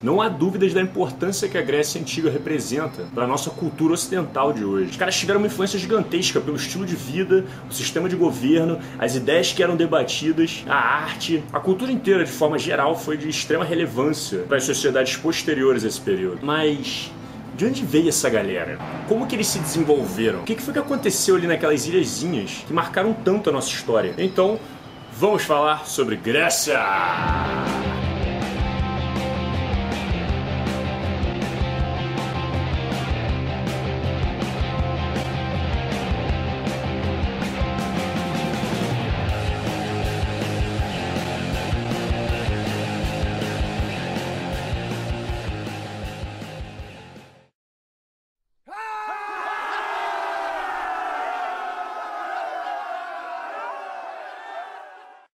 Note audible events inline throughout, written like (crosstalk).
Não há dúvidas da importância que a Grécia Antiga representa para a nossa cultura ocidental de hoje. Os caras tiveram uma influência gigantesca pelo estilo de vida, o sistema de governo, as ideias que eram debatidas, a arte. A cultura inteira, de forma geral, foi de extrema relevância para as sociedades posteriores a esse período. Mas de onde veio essa galera? Como que eles se desenvolveram? O que foi que aconteceu ali naquelas ilhazinhas que marcaram tanto a nossa história? Então, vamos falar sobre Grécia!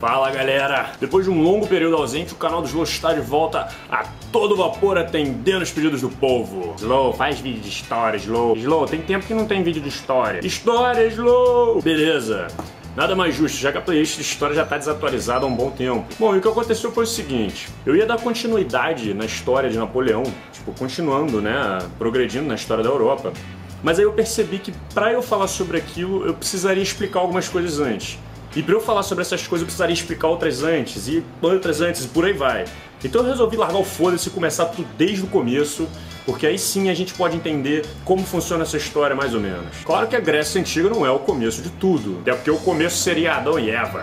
Fala galera! Depois de um longo período ausente, o canal do Slow está de volta a todo vapor atendendo os pedidos do povo. Slow, faz vídeo de história, Slow. Slow, tem tempo que não tem vídeo de história. História, Slow! Beleza. Nada mais justo, já que a playlist de história já está desatualizada há um bom tempo. Bom, e o que aconteceu foi o seguinte: eu ia dar continuidade na história de Napoleão, tipo, continuando, né, progredindo na história da Europa. Mas aí eu percebi que para eu falar sobre aquilo, eu precisaria explicar algumas coisas antes. E para eu falar sobre essas coisas eu precisaria explicar outras antes, e outras antes, e por aí vai. Então eu resolvi largar o foda-se e começar tudo desde o começo, porque aí sim a gente pode entender como funciona essa história mais ou menos. Claro que a Grécia Antiga não é o começo de tudo, até porque o começo seria Adão e Eva.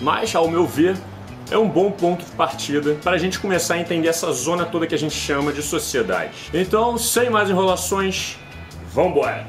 Mas, ao meu ver, é um bom ponto de partida para a gente começar a entender essa zona toda que a gente chama de sociedade. Então, sem mais enrolações, vambora!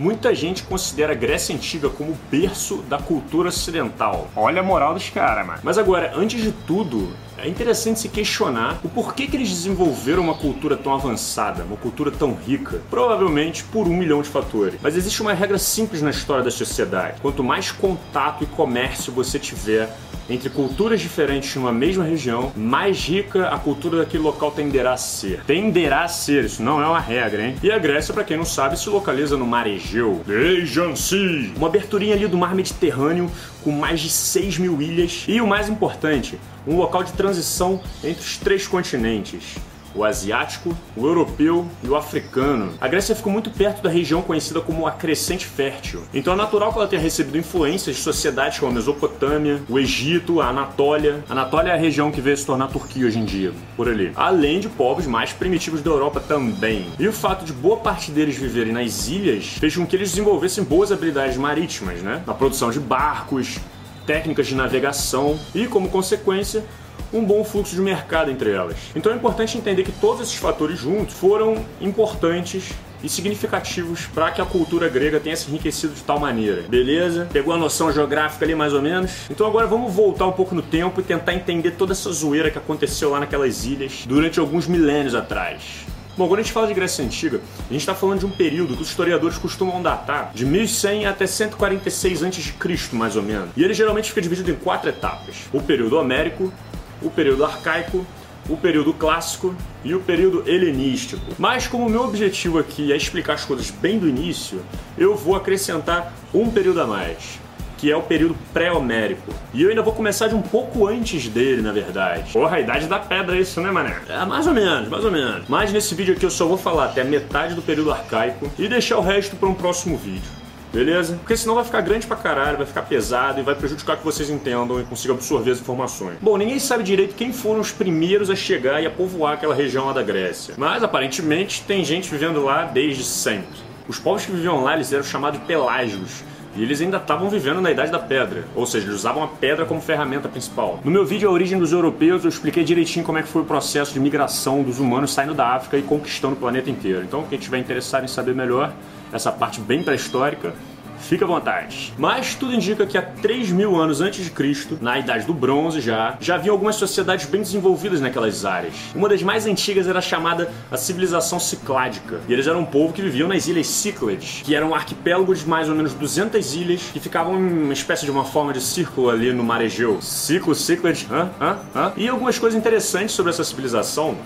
Muita gente considera a Grécia Antiga como o berço da cultura ocidental. Olha a moral dos caras, mano. Mas agora, antes de tudo, é interessante se questionar o porquê que eles desenvolveram uma cultura tão avançada, uma cultura tão rica. Provavelmente por um milhão de fatores. Mas existe uma regra simples na história da sociedade. Quanto mais contato e comércio você tiver entre culturas diferentes numa mesma região, mais rica a cultura daquele local tenderá a ser. Tenderá a ser, isso não é uma regra, hein? E a Grécia, para quem não sabe, se localiza no mar Egeu. Vejam-se! Uma aberturinha ali do mar Mediterrâneo com mais de 6 mil ilhas e o mais importante, um local de transição entre os três continentes o asiático, o europeu e o africano. A Grécia ficou muito perto da região conhecida como a Crescente Fértil. Então é natural que ela tenha recebido influências de sociedades como a Mesopotâmia, o Egito, a Anatólia. A Anatólia é a região que veio se tornar Turquia hoje em dia, por ali. Além de povos mais primitivos da Europa também. E o fato de boa parte deles viverem nas ilhas fez com que eles desenvolvessem boas habilidades marítimas, né? Na produção de barcos, técnicas de navegação e, como consequência, um bom fluxo de mercado entre elas. Então é importante entender que todos esses fatores juntos foram importantes e significativos para que a cultura grega tenha se enriquecido de tal maneira. Beleza? Pegou a noção geográfica ali mais ou menos? Então agora vamos voltar um pouco no tempo e tentar entender toda essa zoeira que aconteceu lá naquelas ilhas durante alguns milênios atrás. Bom, quando a gente fala de Grécia Antiga, a gente está falando de um período que os historiadores costumam datar de 1100 até 146 a.C., mais ou menos. E ele geralmente fica dividido em quatro etapas: o período homérico, o período arcaico, o período clássico e o período helenístico. Mas como o meu objetivo aqui é explicar as coisas bem do início, eu vou acrescentar um período a mais, que é o período pré-homérico. E eu ainda vou começar de um pouco antes dele, na verdade. Porra, a idade da pedra é isso, né, mané? É, mais ou menos, mais ou menos. Mas nesse vídeo aqui eu só vou falar até metade do período arcaico e deixar o resto para um próximo vídeo. Beleza? Porque senão vai ficar grande pra caralho, vai ficar pesado e vai prejudicar que vocês entendam e consigam absorver as informações. Bom, ninguém sabe direito quem foram os primeiros a chegar e a povoar aquela região lá da Grécia. Mas aparentemente tem gente vivendo lá desde sempre. Os povos que viviam lá eles eram chamados de pelágios. E eles ainda estavam vivendo na Idade da Pedra, ou seja, eles usavam a pedra como ferramenta principal. No meu vídeo A Origem dos Europeus, eu expliquei direitinho como é que foi o processo de migração dos humanos saindo da África e conquistando o planeta inteiro. Então, quem estiver interessado em saber melhor, essa parte bem pré-histórica, fica à vontade. Mas tudo indica que há 3 mil anos antes de Cristo, na Idade do Bronze já, já havia algumas sociedades bem desenvolvidas naquelas áreas. Uma das mais antigas era chamada a civilização cicládica. E eles eram um povo que viviam nas ilhas Cíclades, que eram um arquipélago de mais ou menos 200 ilhas que ficavam em uma espécie de uma forma de círculo ali no mar Egeu. Ciclo, Cíclades, hã? Hã? Hã? E algumas coisas interessantes sobre essa civilização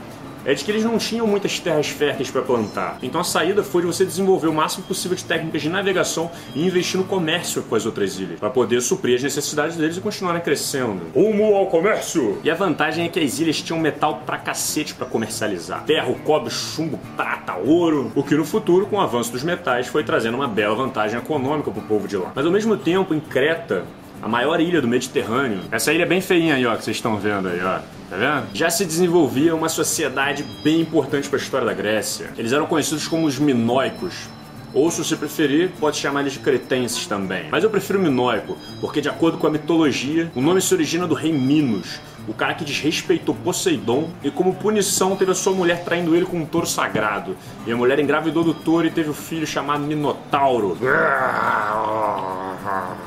é de que eles não tinham muitas terras férteis para plantar. Então a saída foi de você desenvolver o máximo possível de técnicas de navegação e investir no comércio com as outras ilhas, para poder suprir as necessidades deles e continuarem crescendo. Rumo ao comércio! E a vantagem é que as ilhas tinham metal pra cacete para comercializar. Ferro, cobre, chumbo, prata, ouro, o que no futuro, com o avanço dos metais, foi trazendo uma bela vantagem econômica pro povo de lá. Mas ao mesmo tempo, em Creta, a maior ilha do Mediterrâneo. Essa ilha é bem feinha aí, ó, que vocês estão vendo aí, ó. Tá vendo? Já se desenvolvia uma sociedade bem importante para a história da Grécia. Eles eram conhecidos como os minoicos. Ou, se você preferir, pode chamar eles de cretenses também. Mas eu prefiro minoico, porque, de acordo com a mitologia, o nome se origina do rei Minos, o cara que desrespeitou Poseidon e, como punição, teve a sua mulher traindo ele com um touro sagrado. E a mulher engravidou do touro e teve um filho chamado Minotauro.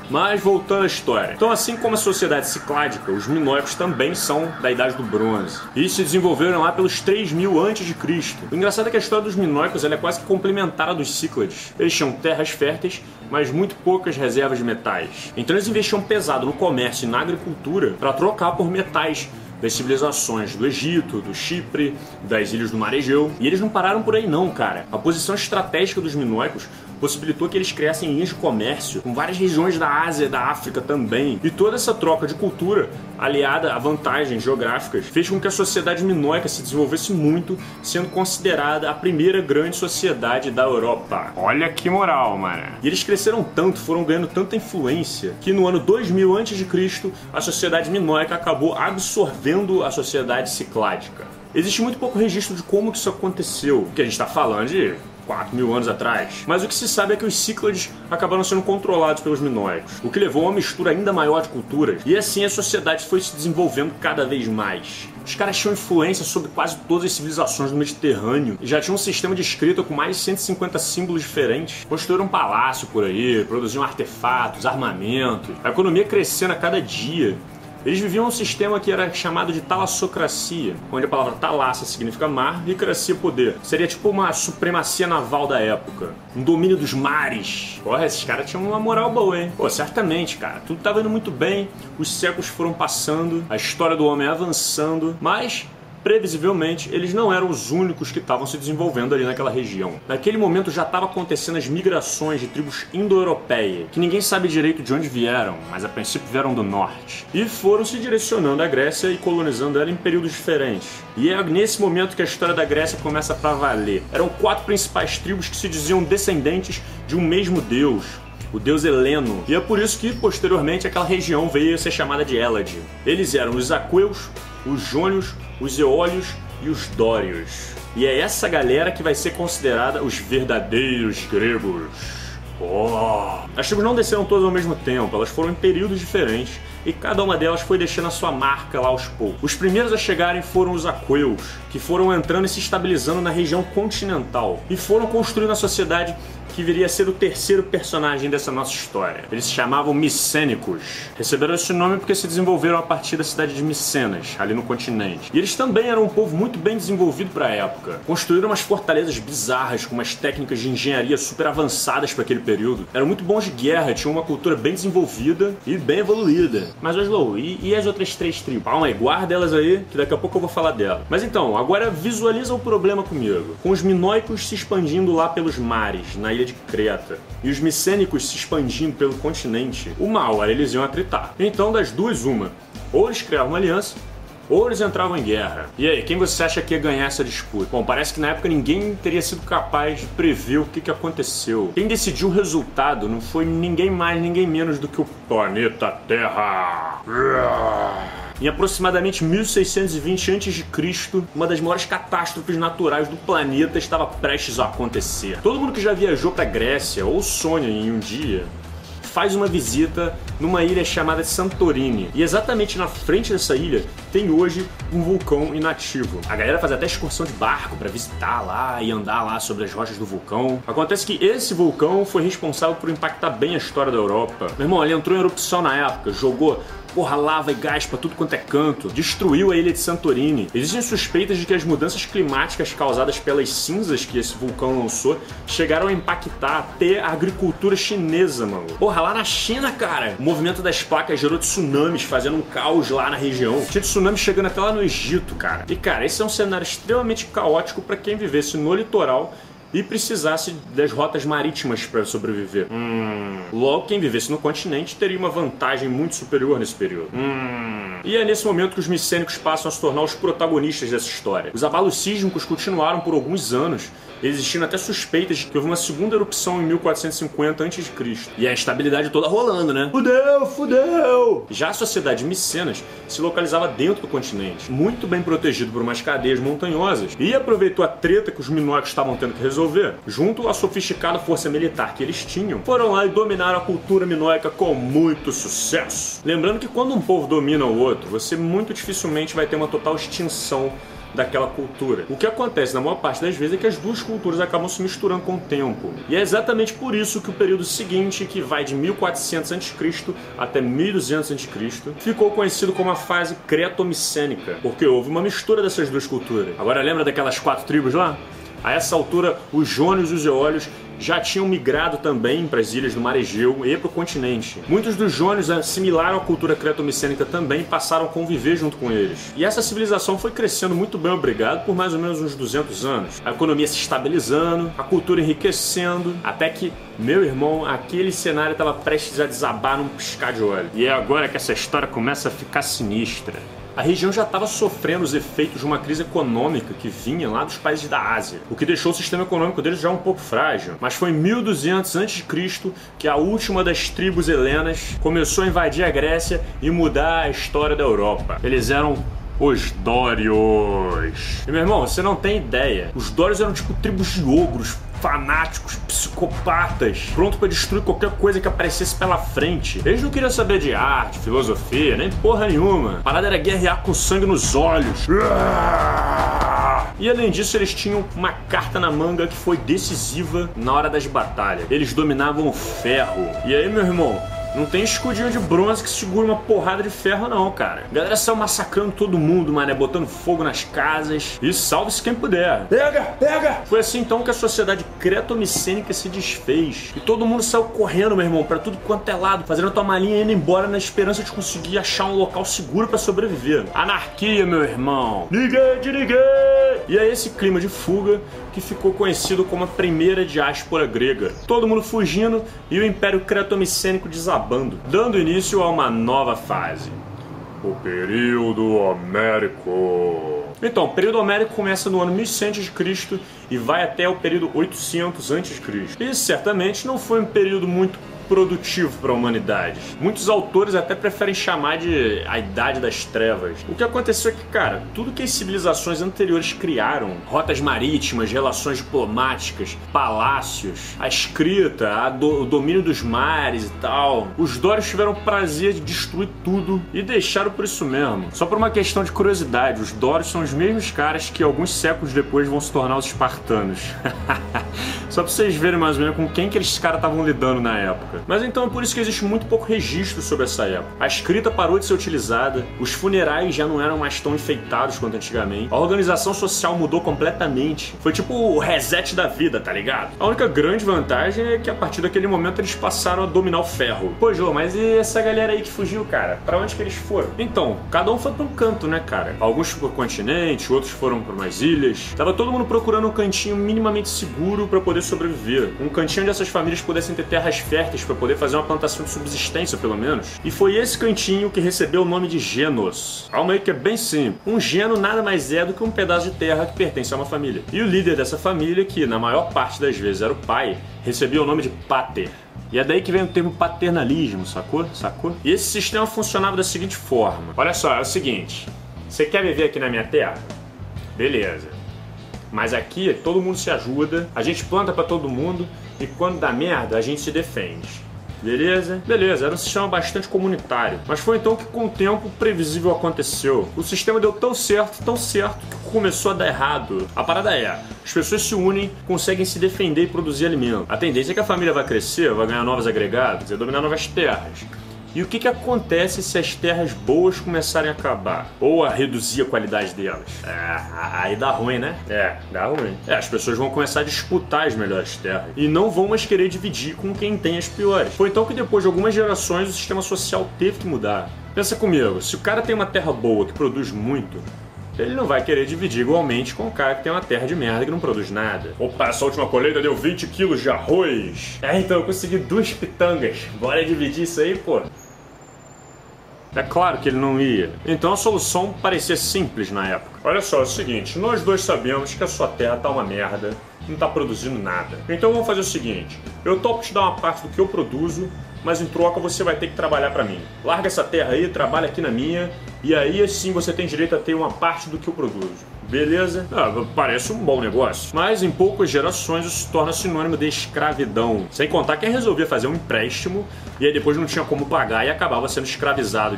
Mas voltando à história. Então, assim como a sociedade cicládica, os minoicos também são da Idade do Bronze. E se desenvolveram lá pelos 3000 a.C. O engraçado é que a história dos minoicos é quase que complementar à dos cíclades. Eles tinham terras férteis, mas muito poucas reservas de metais. Então eles investiam pesado no comércio e na agricultura para trocar por metais das civilizações do Egito, do Chipre, das ilhas do Mar Egeu. E eles não pararam por aí não, cara. A posição estratégica dos minoicos possibilitou que eles criassem linhas de comércio com várias regiões da Ásia e da África também. E toda essa troca de cultura, aliada a vantagens geográficas, fez com que a sociedade minoica se desenvolvesse muito, sendo considerada a primeira grande sociedade da Europa. Olha que moral, mano. E eles cresceram tanto, foram ganhando tanta influência, que no ano 2000 a.C., a sociedade minoica acabou absorvendo a sociedade cicládica. Existe muito pouco registro de como isso aconteceu, que a gente está falando de 4 mil anos atrás. Mas o que se sabe é que os Cíclades acabaram sendo controlados pelos minoicos, o que levou a uma mistura ainda maior de culturas, e assim a sociedade foi se desenvolvendo cada vez mais. Os caras tinham influência sobre quase todas as civilizações do Mediterrâneo e já tinham um sistema de escrita com mais de 150 símbolos diferentes. Construíram um palácio por aí, produziam artefatos, armamentos, a economia crescendo a cada dia. Eles viviam um sistema que era chamado de talassocracia, onde a palavra talassa significa mar e cracia poder. Seria tipo uma supremacia naval da época. Um domínio dos mares. Porra, esses caras tinham uma moral boa, hein? Pô, certamente, cara. Tudo tava indo muito bem, os séculos foram passando, a história do homem avançando, mas previsivelmente, eles não eram os únicos que estavam se desenvolvendo ali naquela região. Naquele momento já estava acontecendo as migrações de tribos indo-europeias, que ninguém sabe direito de onde vieram, mas a princípio vieram do norte, e foram se direcionando à Grécia e colonizando ela em períodos diferentes. E é nesse momento que a história da Grécia começa para valer. Eram quatro principais tribos que se diziam descendentes de um mesmo deus, o deus Heleno. E é por isso que, posteriormente, aquela região veio a ser chamada de Hélade. Eles eram os aqueus, os jônios, os eólios e os dórios. E é essa galera que vai ser considerada os verdadeiros gregos. Oh. As tribos não desceram todas ao mesmo tempo, elas foram em períodos diferentes e cada uma delas foi deixando a sua marca lá aos poucos. Os primeiros a chegarem foram os aqueus, que foram entrando e se estabilizando na região continental e foram construindo a sociedade que viria a ser o terceiro personagem dessa nossa história. Eles se chamavam Micênicos. Receberam esse nome porque se desenvolveram a partir da cidade de Micenas, ali no continente. E eles também eram um povo muito bem desenvolvido para a época. Construíram umas fortalezas bizarras com umas técnicas de engenharia super avançadas para aquele período. Eram muito bons de guerra, tinham uma cultura bem desenvolvida e bem evoluída. Mas, Oslo, e, e as outras três tribos? Calma aí, guarda elas aí, que daqui a pouco eu vou falar dela. Mas então, agora visualiza o problema comigo. Com os minoicos se expandindo lá pelos mares, na ilha de Creta, e os micênicos se expandindo pelo continente, uma hora eles iam atritar. Então, das duas, uma. Ou eles criavam uma aliança, ou eles entravam em guerra. E aí, quem você acha que ia ganhar essa disputa? Bom, parece que na época ninguém teria sido capaz de prever o que, que aconteceu. Quem decidiu o resultado não foi ninguém mais, ninguém menos do que o planeta Terra. Em aproximadamente 1620 a.C., uma das maiores catástrofes naturais do planeta estava prestes a acontecer. Todo mundo que já viajou para Grécia ou sonha em um dia faz uma visita numa ilha chamada Santorini. E exatamente na frente dessa ilha tem hoje um vulcão inativo. A galera faz até excursão de barco para visitar lá e andar lá sobre as rochas do vulcão. Acontece que esse vulcão foi responsável por impactar bem a história da Europa. Meu irmão, ele entrou em erupção na época, jogou porra, lava e gás pra tudo quanto é canto. Destruiu a ilha de Santorini. Existem suspeitas de que as mudanças climáticas causadas pelas cinzas que esse vulcão lançou chegaram a impactar até a agricultura chinesa, mano. Porra, lá na China, cara, o movimento das placas gerou tsunamis, fazendo um caos lá na região. Tinha tsunami chegando até lá no Egito, cara. E, cara, esse é um cenário extremamente caótico para quem vivesse no litoral e precisasse das rotas marítimas para sobreviver. Hum. Logo, quem vivesse no continente teria uma vantagem muito superior nesse período. Hum. E é nesse momento que os micênicos passam a se tornar os protagonistas dessa história. Os abalos sísmicos continuaram por alguns anos existindo até suspeitas de que houve uma segunda erupção em 1450 a.C. E a instabilidade toda rolando, né? Fudeu, fudeu! Já a sociedade micenas se localizava dentro do continente, muito bem protegido por umas cadeias montanhosas, e aproveitou a treta que os minóicos estavam tendo que resolver, junto à sofisticada força militar que eles tinham, foram lá e dominaram a cultura minoica com muito sucesso. Lembrando que quando um povo domina o outro, você muito dificilmente vai ter uma total extinção daquela cultura. O que acontece na maior parte das vezes é que as duas culturas acabam se misturando com o tempo. E é exatamente por isso que o período seguinte, que vai de 1400 a.C. até 1200 a.C., ficou conhecido como a fase cretomicênica, porque houve uma mistura dessas duas culturas. Agora lembra daquelas quatro tribos lá? A essa altura, os jônios e os eólios já tinham migrado também para as ilhas do Mar Egeu e para o continente. Muitos dos jônios assimilaram a cultura cretomicênica também e passaram a conviver junto com eles. E essa civilização foi crescendo muito bem obrigado por mais ou menos uns 200 anos. A economia se estabilizando, a cultura enriquecendo, até que, meu irmão, aquele cenário estava prestes a desabar num piscar de olho. E é agora que essa história começa a ficar sinistra a região já estava sofrendo os efeitos de uma crise econômica que vinha lá dos países da Ásia, o que deixou o sistema econômico deles já um pouco frágil. Mas foi em 1200 a.C. que a última das tribos helenas começou a invadir a Grécia e mudar a história da Europa. Eles eram os Dórios. E meu irmão, você não tem ideia. Os Dórios eram tipo tribos de ogros, fanáticos, psicopatas, pronto para destruir qualquer coisa que aparecesse pela frente. Eles não queriam saber de arte, filosofia, nem porra nenhuma. A parada era guerrear com sangue nos olhos. E além disso, eles tinham uma carta na manga que foi decisiva na hora das batalhas. Eles dominavam o ferro. E aí, meu irmão, não tem escudinho de bronze que segura uma porrada de ferro, não, cara. A galera saiu massacrando todo mundo, mané, botando fogo nas casas. E salve-se quem puder. Pega, pega! Foi assim então que a sociedade cretomicênica se desfez. E todo mundo saiu correndo, meu irmão, para tudo quanto é lado, fazendo a tua malinha e indo embora na esperança de conseguir achar um local seguro para sobreviver. Anarquia, meu irmão. Ninguém de ninguém! E é esse clima de fuga que ficou conhecido como a primeira diáspora grega. Todo mundo fugindo e o Império Cretomicênico desabando, dando início a uma nova fase. O período Homérico. Então, o período Homérico começa no ano 1100 a.C. e vai até o período 800 a.C. E certamente não foi um período muito produtivo para a humanidade. Muitos autores até preferem chamar de a Idade das Trevas. O que aconteceu é que, cara, tudo que as civilizações anteriores criaram, rotas marítimas, relações diplomáticas, palácios, a escrita, a do, o domínio dos mares e tal, os Dórios tiveram o prazer de destruir tudo e deixaram por isso mesmo. Só por uma questão de curiosidade, os Dórios são os mesmos caras que alguns séculos depois vão se tornar os espartanos. (laughs) Só pra vocês verem mais ou menos com quem que esses caras estavam lidando na época época. Mas então é por isso que existe muito pouco registro sobre essa época. A escrita parou de ser utilizada, os funerais já não eram mais tão enfeitados quanto antigamente, a organização social mudou completamente. Foi tipo o reset da vida, tá ligado? A única grande vantagem é que a partir daquele momento eles passaram a dominar o ferro. Pô, Jô, mas e essa galera aí que fugiu, cara? Para onde que eles foram? Então, cada um foi pra um canto, né, cara? Alguns pro continente, outros foram para umas ilhas. Tava todo mundo procurando um cantinho minimamente seguro para poder sobreviver. Um cantinho onde essas famílias pudessem ter terras férteis para poder fazer uma plantação de subsistência, pelo menos. E foi esse cantinho que recebeu o nome de Genos. Calma aí que é bem simples. Um geno nada mais é do que um pedaço de terra que pertence a uma família. E o líder dessa família, que na maior parte das vezes era o pai, recebia o nome de Pater. E é daí que vem o termo paternalismo, sacou? Sacou? E esse sistema funcionava da seguinte forma: olha só, é o seguinte. Você quer viver aqui na minha terra? Beleza. Mas aqui todo mundo se ajuda, a gente planta para todo mundo e quando dá merda a gente se defende. Beleza? Beleza, era um sistema bastante comunitário. Mas foi então que com o tempo o previsível aconteceu. O sistema deu tão certo, tão certo, que começou a dar errado. A parada é, as pessoas se unem, conseguem se defender e produzir alimento. A tendência é que a família vai crescer, vai ganhar novos agregados, vai dominar novas terras. E o que, que acontece se as terras boas começarem a acabar? Ou a reduzir a qualidade delas? É, aí dá ruim, né? É, dá ruim. É, as pessoas vão começar a disputar as melhores terras. E não vão mais querer dividir com quem tem as piores. Foi então que depois de algumas gerações o sistema social teve que mudar. Pensa comigo, se o cara tem uma terra boa que produz muito, ele não vai querer dividir igualmente com o cara que tem uma terra de merda que não produz nada. Opa, essa última colheita deu 20 quilos de arroz. É, então eu consegui duas pitangas. Bora dividir isso aí, pô. É claro que ele não ia. Então a solução parecia simples na época. Olha só, é o seguinte, nós dois sabemos que a sua terra tá uma merda, não tá produzindo nada. Então vamos fazer o seguinte, eu topo te dar uma parte do que eu produzo, mas em troca você vai ter que trabalhar para mim. Larga essa terra aí, trabalha aqui na minha, e aí assim você tem direito a ter uma parte do que eu produzo. Beleza? Ah, parece um bom negócio. Mas em poucas gerações isso se torna sinônimo de escravidão. Sem contar quem resolvia fazer um empréstimo e aí depois não tinha como pagar e acabava sendo escravizado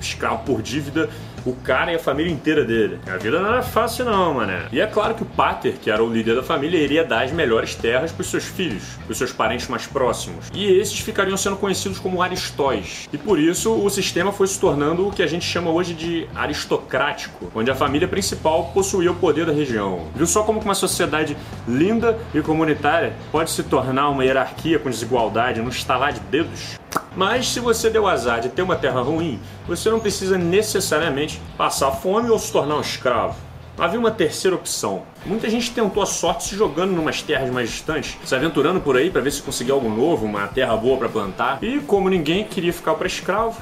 escravo por dívida, o cara e a família inteira dele. A vida não era fácil não, mané. E é claro que o Pater, que era o líder da família, iria dar as melhores terras para os seus filhos, para os seus parentes mais próximos. E esses ficariam sendo conhecidos como aristóis. E por isso o sistema foi se tornando o que a gente chama hoje de aristocrático, onde a família principal possuía o poder da região. Viu só como uma sociedade linda e comunitária pode se tornar uma hierarquia com desigualdade no estalar de dedos? Mas se você deu azar de ter uma terra ruim, você não precisa necessariamente passar fome ou se tornar um escravo. Havia uma terceira opção. Muita gente tentou a sorte se jogando em umas terras mais distantes, se aventurando por aí para ver se conseguia algo novo, uma terra boa para plantar. E como ninguém queria ficar para escravo,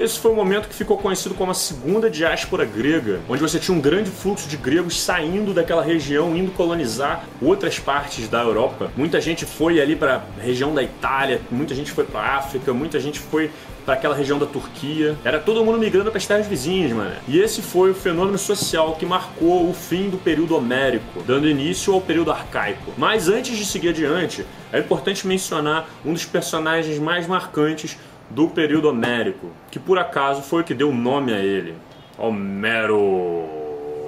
esse foi o momento que ficou conhecido como a segunda diáspora grega, onde você tinha um grande fluxo de gregos saindo daquela região, indo colonizar outras partes da Europa. Muita gente foi ali para a região da Itália, muita gente foi para África, muita gente foi para aquela região da Turquia. Era todo mundo migrando para as terras vizinhas, mano. E esse foi o fenômeno social que marcou o fim do período homérico, dando início ao período arcaico. Mas antes de seguir adiante, é importante mencionar um dos personagens mais marcantes do período homérico, que por acaso foi o que deu nome a ele, Homero.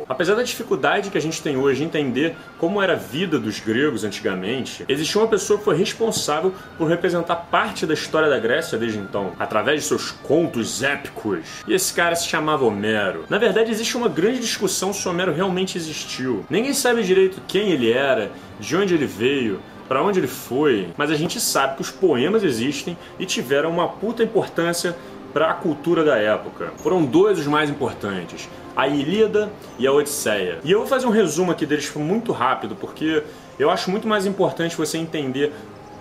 Apesar da dificuldade que a gente tem hoje em entender como era a vida dos gregos antigamente, existia uma pessoa que foi responsável por representar parte da história da Grécia desde então, através de seus contos épicos. E esse cara se chamava Homero. Na verdade, existe uma grande discussão se Homero realmente existiu. Ninguém sabe direito quem ele era, de onde ele veio, para onde ele foi, mas a gente sabe que os poemas existem e tiveram uma puta importância para a cultura da época. Foram dois os mais importantes, a Ilíada e a Odisseia. E eu vou fazer um resumo aqui deles muito rápido, porque eu acho muito mais importante você entender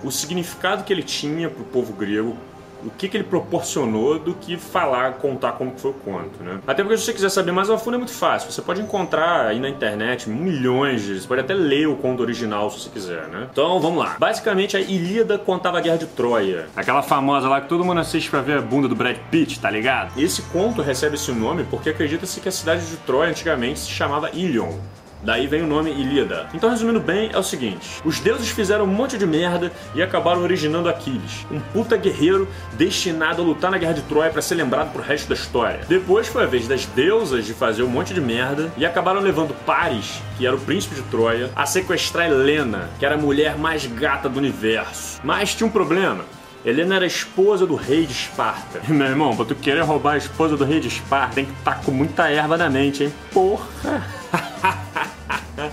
o significado que ele tinha para o povo grego, o que, que ele proporcionou do que falar, contar como foi o conto, né? Até porque se você quiser saber mais a fundo é muito fácil. Você pode encontrar aí na internet milhões de... Você pode até ler o conto original se você quiser, né? Então, vamos lá. Basicamente, a Ilíada contava a Guerra de Troia. Aquela famosa lá que todo mundo assiste pra ver a bunda do Brad Pitt, tá ligado? Esse conto recebe esse nome porque acredita-se que a cidade de Troia antigamente se chamava Ilion. Daí vem o nome Ilíada. Então, resumindo bem, é o seguinte: os deuses fizeram um monte de merda e acabaram originando Aquiles, um puta guerreiro destinado a lutar na guerra de Troia para ser lembrado pro resto da história. Depois foi a vez das deusas de fazer um monte de merda e acabaram levando Paris, que era o príncipe de Troia, a sequestrar Helena, que era a mulher mais gata do universo. Mas tinha um problema. Helena era esposa do rei de Esparta. (laughs) Meu irmão, pra tu querer roubar a esposa do rei de Esparta, tem que estar tá com muita erva na mente, hein? Porra! (laughs)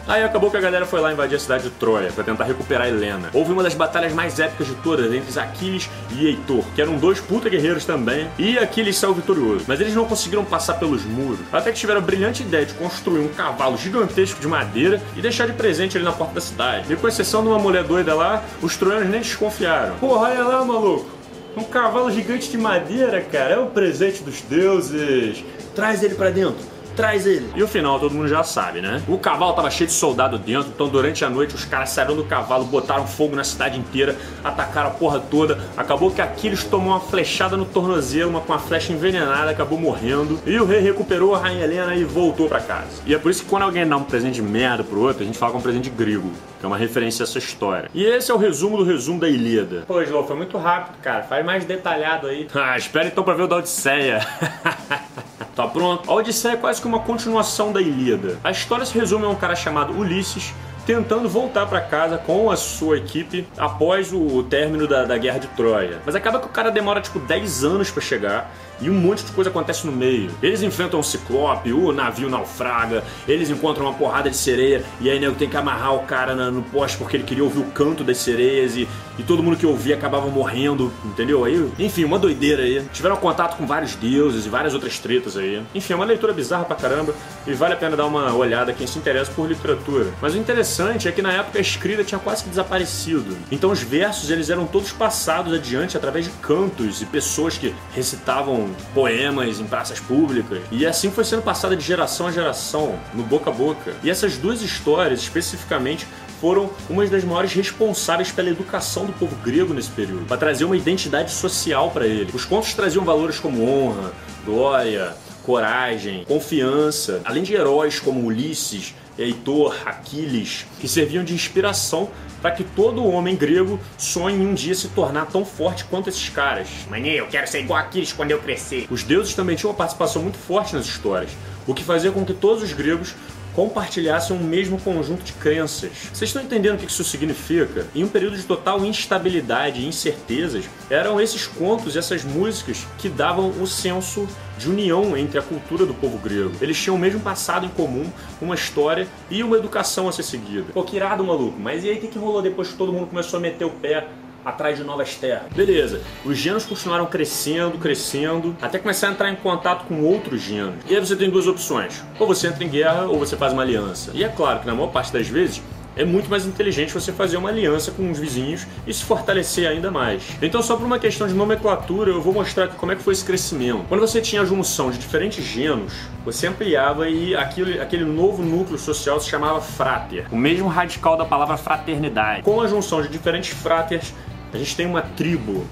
Aí acabou que a galera foi lá invadir a cidade de Troia para tentar recuperar Helena. Houve uma das batalhas mais épicas de todas entre Aquiles e Heitor, que eram dois puta guerreiros também, e Aquiles saiu vitorioso. Mas eles não conseguiram passar pelos muros, até que tiveram a brilhante ideia de construir um cavalo gigantesco de madeira e deixar de presente ali na porta da cidade. E com exceção de uma mulher doida lá, os troianos nem desconfiaram. Porra, olha lá, maluco! Um cavalo gigante de madeira, cara, é o presente dos deuses. Traz ele para dentro traz ele. E o final todo mundo já sabe, né? O cavalo tava cheio de soldado dentro, então durante a noite os caras saíram do cavalo, botaram fogo na cidade inteira, atacaram a porra toda. Acabou que Aquiles tomou uma flechada no tornozelo, uma com uma flecha envenenada, acabou morrendo. E o rei recuperou a rainha Helena e voltou para casa. E é por isso que quando alguém dá um presente de merda pro outro, a gente fala com é um presente grego, que é uma referência a essa história. E esse é o resumo do resumo da Ilíada. Pô, Slow, foi muito rápido, cara. Faz mais detalhado aí. (laughs) Ah, espera então pra ver o da Odisseia. (laughs) Tá pronto? A Odisseia é quase que uma continuação da Ilíada. A história se resume a um cara chamado Ulisses tentando voltar para casa com a sua equipe após o término da, da Guerra de Troia. Mas acaba que o cara demora tipo 10 anos para chegar e um monte de coisa acontece no meio. Eles enfrentam um ciclope, o navio naufraga, eles encontram uma porrada de sereia e aí nego tem que amarrar o cara no poste porque ele queria ouvir o canto das sereias e, e todo mundo que ouvia acabava morrendo, entendeu? Aí, enfim, uma doideira aí. Tiveram contato com vários deuses e várias outras tretas aí. Enfim, é uma leitura bizarra pra caramba e vale a pena dar uma olhada quem se interessa por literatura. Mas o interessante é que na época a escrita tinha quase que desaparecido. Então os versos eles eram todos passados adiante através de cantos e pessoas que recitavam poemas em praças públicas. E assim foi sendo passada de geração a geração, no boca a boca. E essas duas histórias, especificamente, foram umas das maiores responsáveis pela educação do povo grego nesse período, para trazer uma identidade social para ele. Os contos traziam valores como honra, glória, coragem, confiança, além de heróis como Ulisses, Heitor, Aquiles, que serviam de inspiração para que todo homem grego sonhe um dia se tornar tão forte quanto esses caras. Mané, eu quero ser igual Aquiles quando eu crescer. Os deuses também tinham uma participação muito forte nas histórias, o que fazia com que todos os gregos compartilhassem um mesmo conjunto de crenças. Vocês estão entendendo o que isso significa? Em um período de total instabilidade e incertezas, eram esses contos e essas músicas que davam o senso de união entre a cultura do povo grego. Eles tinham o mesmo passado em comum, uma história e uma educação a ser seguida. Pô, que irado, maluco. Mas e aí o que rolou depois que todo mundo começou a meter o pé atrás de novas terras. Beleza, os genos continuaram crescendo, crescendo, até começar a entrar em contato com outros genos. E aí você tem duas opções: ou você entra em guerra ou você faz uma aliança. E é claro que na maior parte das vezes é muito mais inteligente você fazer uma aliança com os vizinhos e se fortalecer ainda mais. Então, só por uma questão de nomenclatura, eu vou mostrar aqui como é que foi esse crescimento. Quando você tinha a junção de diferentes genos, você ampliava e aquilo, aquele novo núcleo social se chamava fráter. O mesmo radical da palavra fraternidade. Com a junção de diferentes fráteres, a gente tem uma tribo.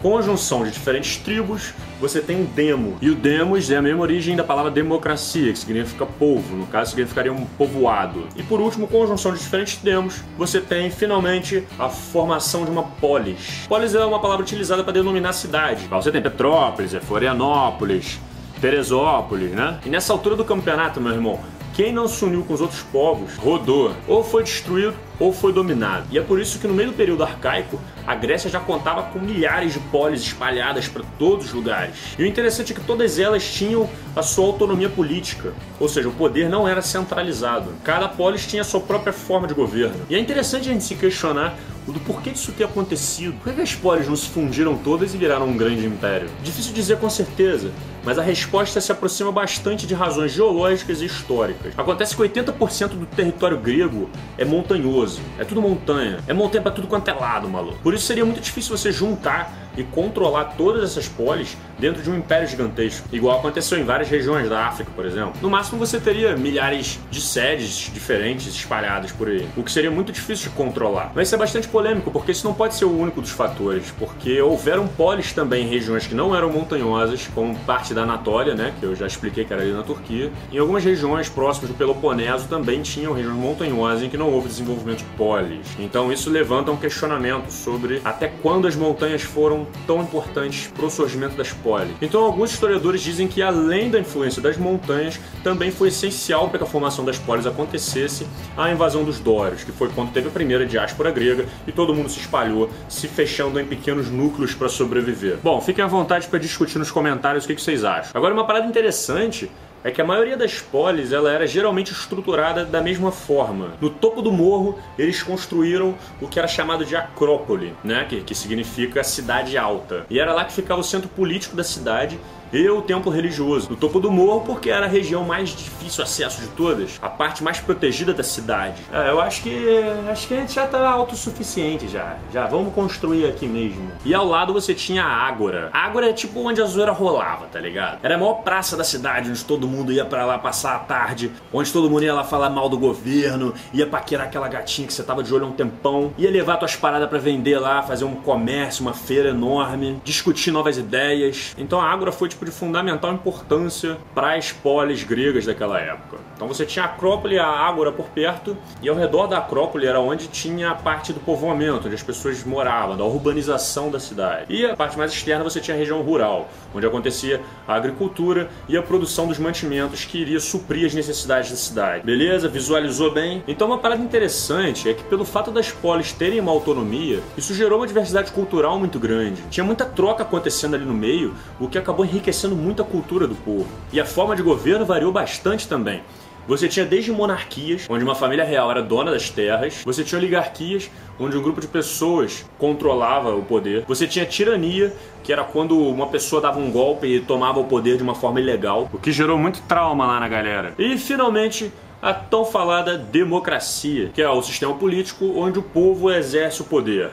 Com a junção de diferentes tribos, você tem um demo. E o demos é a mesma origem da palavra democracia, que significa povo, no caso significaria um povoado. E por último, com a junção de diferentes demos, você tem finalmente a formação de uma polis. Polis é uma palavra utilizada para denominar cidade. Você tem Petrópolis, é Florianópolis, Teresópolis, né? E nessa altura do campeonato, meu irmão, quem não se uniu com os outros povos rodou, ou foi destruído ou foi dominado. E é por isso que no meio do período arcaico, a Grécia já contava com milhares de polis espalhadas para todos os lugares. E o interessante é que todas elas tinham a sua autonomia política, ou seja, o poder não era centralizado. Cada polis tinha a sua própria forma de governo. E é interessante a gente se questionar do porquê disso ter acontecido. Por que as polis não se fundiram todas e viraram um grande império? Difícil dizer com certeza, mas a resposta se aproxima bastante de razões geológicas e históricas. Acontece que 80% do território grego é montanhoso, é tudo montanha, é montanha para tudo quanto é lado, maluco. Por isso seria muito difícil você juntar e controlar todas essas polis dentro de um império gigantesco, igual aconteceu em várias regiões da África, por exemplo. No máximo você teria milhares de sedes diferentes espalhadas por aí, o que seria muito difícil de controlar. Mas isso é bastante polêmico, porque isso não pode ser o único dos fatores, porque houveram polis também em regiões que não eram montanhosas, como parte da Anatólia, né, que eu já expliquei que era ali na Turquia. Em algumas regiões próximas do Peloponeso também tinham regiões montanhosas em que não houve desenvolvimento de polis. Então isso levanta um questionamento sobre até quando as montanhas foram tão importantes para o surgimento das polis. Então, alguns historiadores dizem que, além da influência das montanhas, também foi essencial para que a formação das polis acontecesse a invasão dos dórios, que foi quando teve a primeira diáspora grega e todo mundo se espalhou, se fechando em pequenos núcleos para sobreviver. Bom, fiquem à vontade para discutir nos comentários o que vocês acham. Agora, uma parada interessante é que a maioria das polis ela era geralmente estruturada da mesma forma. No topo do morro, eles construíram o que era chamado de acrópole, né? que, que significa cidade alta. E era lá que ficava o centro político da cidade e o templo religioso, no topo do morro, porque era a região mais difícil acesso de todas, a parte mais protegida da cidade. É, eu acho que acho que a gente já tá autossuficiente já. Já vamos construir aqui mesmo. E ao lado você tinha a Ágora. A Ágora é tipo onde a zoeira rolava, tá ligado? Era a maior praça da cidade, onde todo mundo ia para lá passar a tarde, onde todo mundo ia lá falar mal do governo, ia paquerar aquela gatinha que você tava de olho há um tempão, ia levar tuas paradas para vender lá, fazer um comércio, uma feira enorme, discutir novas ideias. Então a Ágora foi tipo tipo de fundamental importância para as polis gregas daquela época. Então você tinha a Acrópole e a Ágora por perto, e ao redor da Acrópole era onde tinha a parte do povoamento, onde as pessoas moravam, da urbanização da cidade. E a parte mais externa você tinha a região rural, onde acontecia a agricultura e a produção dos mantimentos que iria suprir as necessidades da cidade. Beleza? Visualizou bem? Então uma parada interessante é que pelo fato das polis terem uma autonomia, isso gerou uma diversidade cultural muito grande. Tinha muita troca acontecendo ali no meio, o que acabou enriquecendo muito a cultura do povo. E a forma de governo variou bastante também. Você tinha desde monarquias, onde uma família real era dona das terras, você tinha oligarquias, onde um grupo de pessoas controlava o poder, você tinha tirania, que era quando uma pessoa dava um golpe e tomava o poder de uma forma ilegal, o que gerou muito trauma lá na galera. E finalmente, a tão falada democracia, que é o sistema político onde o povo exerce o poder.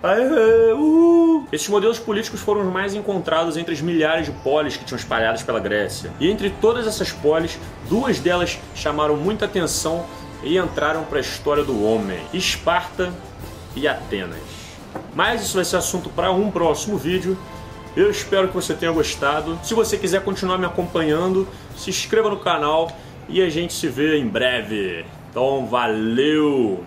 Esses modelos políticos foram os mais encontrados entre as milhares de polis que tinham espalhadas pela Grécia. E entre todas essas polis, duas delas chamaram muita atenção e entraram para a história do homem: Esparta e Atenas. Mas isso vai ser assunto para um próximo vídeo. Eu espero que você tenha gostado. Se você quiser continuar me acompanhando, se inscreva no canal e a gente se vê em breve. Então, valeu!